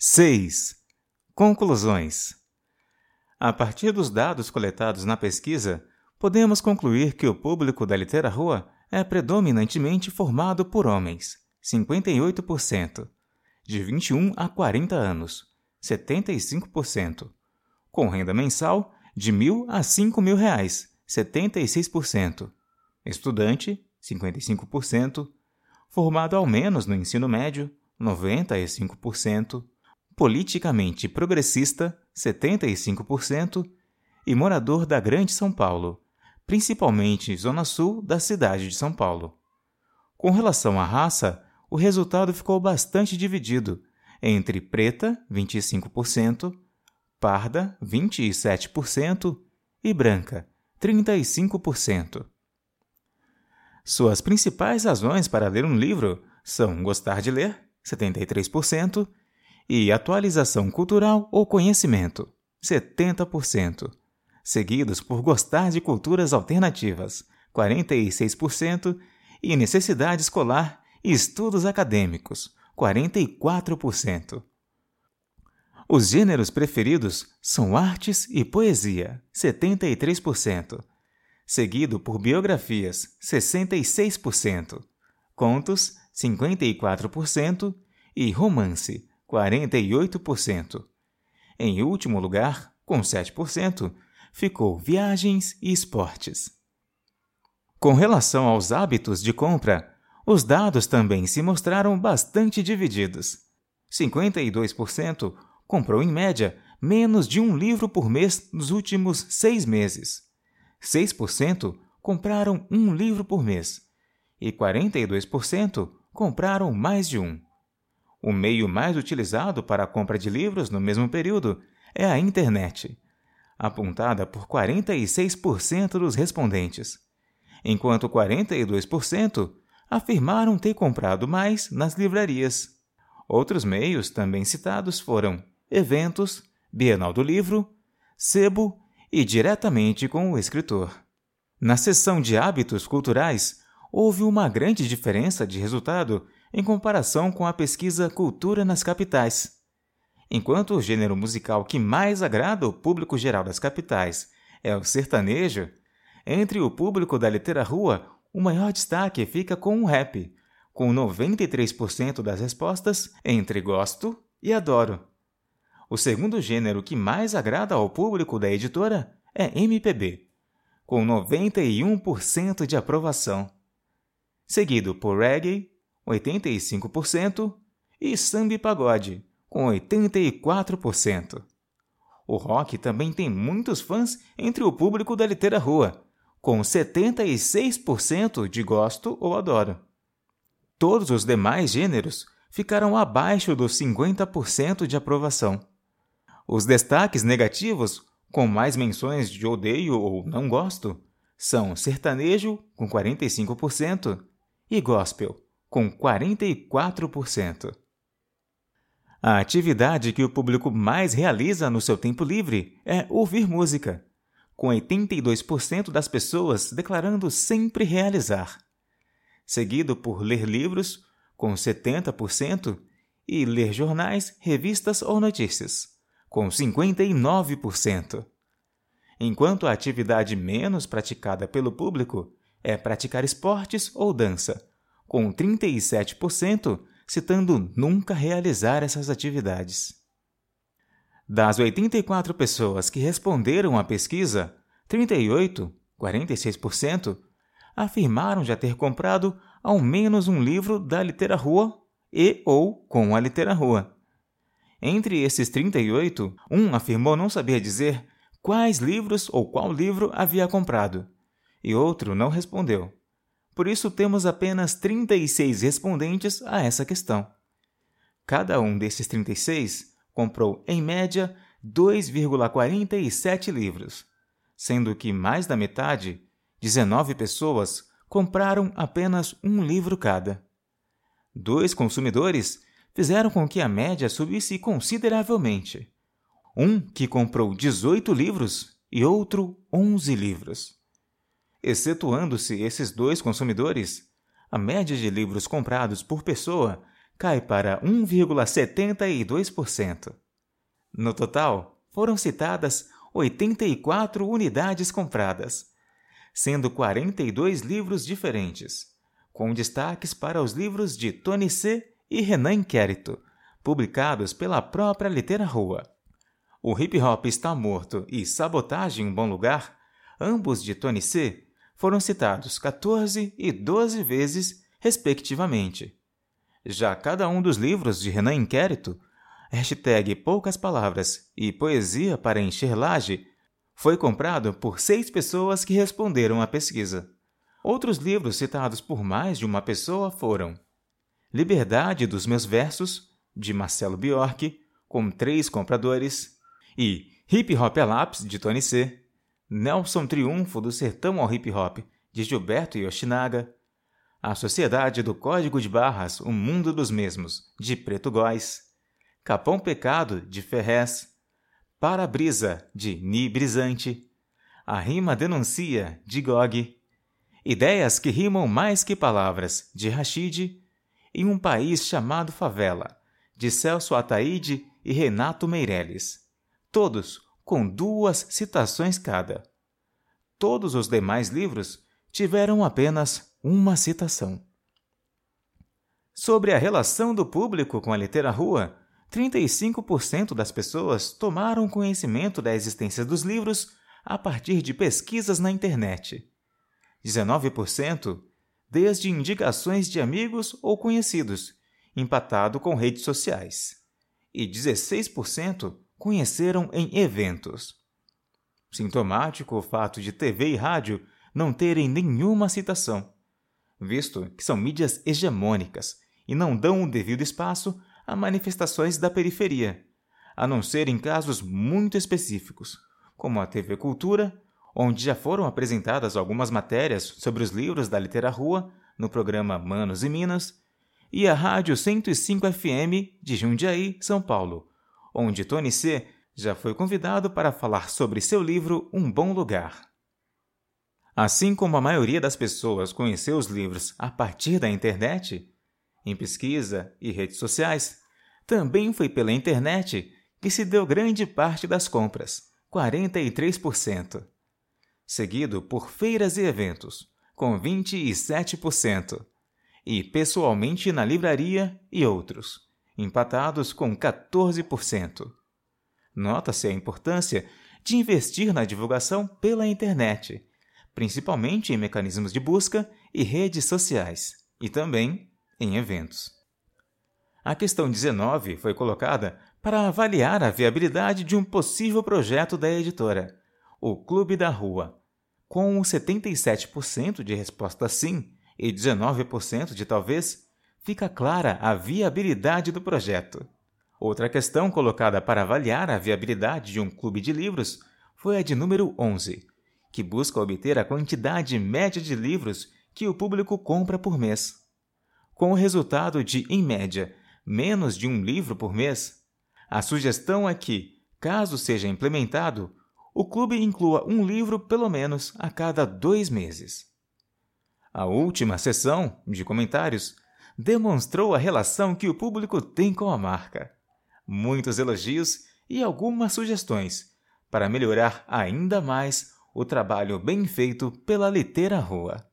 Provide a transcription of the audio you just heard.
6. Conclusões. A partir dos dados coletados na pesquisa, podemos concluir que o público da Rua é predominantemente formado por homens, 58%, de 21 a 40 anos, 75%, com renda mensal de mil a cinco mil reais, 76%, estudante, 55%, formado ao menos no ensino médio, 95%, politicamente progressista, 75%, e morador da Grande São Paulo, principalmente zona sul da cidade de São Paulo. Com relação à raça, o resultado ficou bastante dividido entre preta, 25%, parda, 27% e branca, 35%. Suas principais razões para ler um livro são gostar de ler, 73%, e atualização cultural ou conhecimento, 70%, seguidos por gostar de culturas alternativas, 46%, e necessidade escolar e estudos acadêmicos, 44%. Os gêneros preferidos são artes e poesia, 73%, seguido por biografias, 66%, contos, 54% e romance, 48%. Em último lugar, com 7%, ficou viagens e esportes. Com relação aos hábitos de compra, os dados também se mostraram bastante divididos. 52% comprou, em média, menos de um livro por mês nos últimos seis meses. 6% compraram um livro por mês. E 42% compraram mais de um. O meio mais utilizado para a compra de livros no mesmo período é a internet, apontada por 46% dos respondentes, enquanto 42% afirmaram ter comprado mais nas livrarias. Outros meios também citados foram eventos, Bienal do Livro, Sebo e diretamente com o escritor. Na seção de hábitos culturais, houve uma grande diferença de resultado em comparação com a pesquisa Cultura nas Capitais. Enquanto o gênero musical que mais agrada o público geral das capitais é o sertanejo, entre o público da rua, o maior destaque fica com o rap, com 93% das respostas entre gosto e adoro. O segundo gênero que mais agrada ao público da editora é MPB, com 91% de aprovação, seguido por reggae, 85%, e samba e pagode, com 84%. O rock também tem muitos fãs entre o público da litera rua, com 76% de gosto ou adoro. Todos os demais gêneros ficaram abaixo dos 50% de aprovação. Os destaques negativos, com mais menções de odeio ou não gosto, são sertanejo, com 45%, e gospel, com 44%. A atividade que o público mais realiza no seu tempo livre é ouvir música, com 82% das pessoas declarando sempre realizar, seguido por ler livros, com 70%, e ler jornais, revistas ou notícias, com 59%. Enquanto a atividade menos praticada pelo público é praticar esportes ou dança, com 37% citando nunca realizar essas atividades. Das 84 pessoas que responderam à pesquisa, 38, 46%, afirmaram já ter comprado ao menos um livro da Rua e ou com a Rua. Entre esses 38, um afirmou não saber dizer quais livros ou qual livro havia comprado, e outro não respondeu. Por isso, temos apenas 36 respondentes a essa questão. Cada um desses 36 comprou, em média, 2,47 livros, sendo que mais da metade, 19 pessoas, compraram apenas um livro cada. Dois consumidores fizeram com que a média subisse consideravelmente. Um que comprou 18 livros e outro 11 livros. Excetuando-se esses dois consumidores, a média de livros comprados por pessoa cai para 1,72%. No total, foram citadas 84 unidades compradas, sendo 42 livros diferentes, com destaques para os livros de Tony C. e Renan Inquérito, publicados pela própria Litera Rua. O Hip Hop Está Morto e Sabotagem um Bom Lugar, ambos de Tony C., foram citados 14 e 12 vezes, respectivamente. Já cada um dos livros de Renan Inquérito, hashtag Poucas Palavras e Poesia para Encher Laje, foi comprado por seis pessoas que responderam à pesquisa. Outros livros citados por mais de uma pessoa foram Liberdade dos Meus Versos, de Marcelo Bjork, com três compradores, e Hip Hop Lápis, de Tony C., Nelson Triunfo do Sertão ao Hip Hop, de Gilberto Yoshinaga, A Sociedade do Código de Barras, O Mundo dos Mesmos, de Preto Góes, Capão Pecado, de Ferrez, Para-Brisa, de Ni Brisante, A Rima Denuncia, de Gog, Ideias que Rimam Mais Que Palavras, de Rashid, e Um País Chamado Favela, de Celso Ataíde e Renato Meirelles. Todos com duas citações cada. Todos os demais livros tiveram apenas uma citação. Sobre a relação do público com a literatura, 35% das pessoas tomaram conhecimento da existência dos livros a partir de pesquisas na internet. 19% desde indicações de amigos ou conhecidos, empatado com redes sociais. E 16% conheceram em eventos. Sintomático o fato de TV e rádio não terem nenhuma citação, visto que são mídias hegemônicas e não dão o devido espaço a manifestações da periferia, a não ser em casos muito específicos, como a TV Cultura, onde já foram apresentadas algumas matérias sobre os livros da literatura no programa Manos e Minas, e a Rádio 105 FM de Jundiaí, São Paulo, onde Tony C. já foi convidado para falar sobre seu livro Um Bom Lugar. Assim como a maioria das pessoas conheceu os livros a partir da internet, em pesquisa e redes sociais, também foi pela internet que se deu grande parte das compras, 43%, seguido por feiras e eventos, com 27%, e pessoalmente na livraria e outros, empatados com 14%. Nota-se a importância de investir na divulgação pela internet, principalmente em mecanismos de busca e redes sociais, e também em eventos. A questão 19 foi colocada para avaliar a viabilidade de um possível projeto da editora, o Clube da Rua, com 77% de resposta sim e 19% de talvez fica clara a viabilidade do projeto. Outra questão colocada para avaliar a viabilidade de um clube de livros foi a de número 11, que busca obter a quantidade média de livros que o público compra por mês. Com o resultado de, em média, menos de um livro por mês, a sugestão é que, caso seja implementado, o clube inclua um livro pelo menos a cada dois meses. A última sessão de comentários demonstrou a relação que o público tem com a marca. Muitos elogios e algumas sugestões para melhorar ainda mais o trabalho bem feito pela Litera Rua.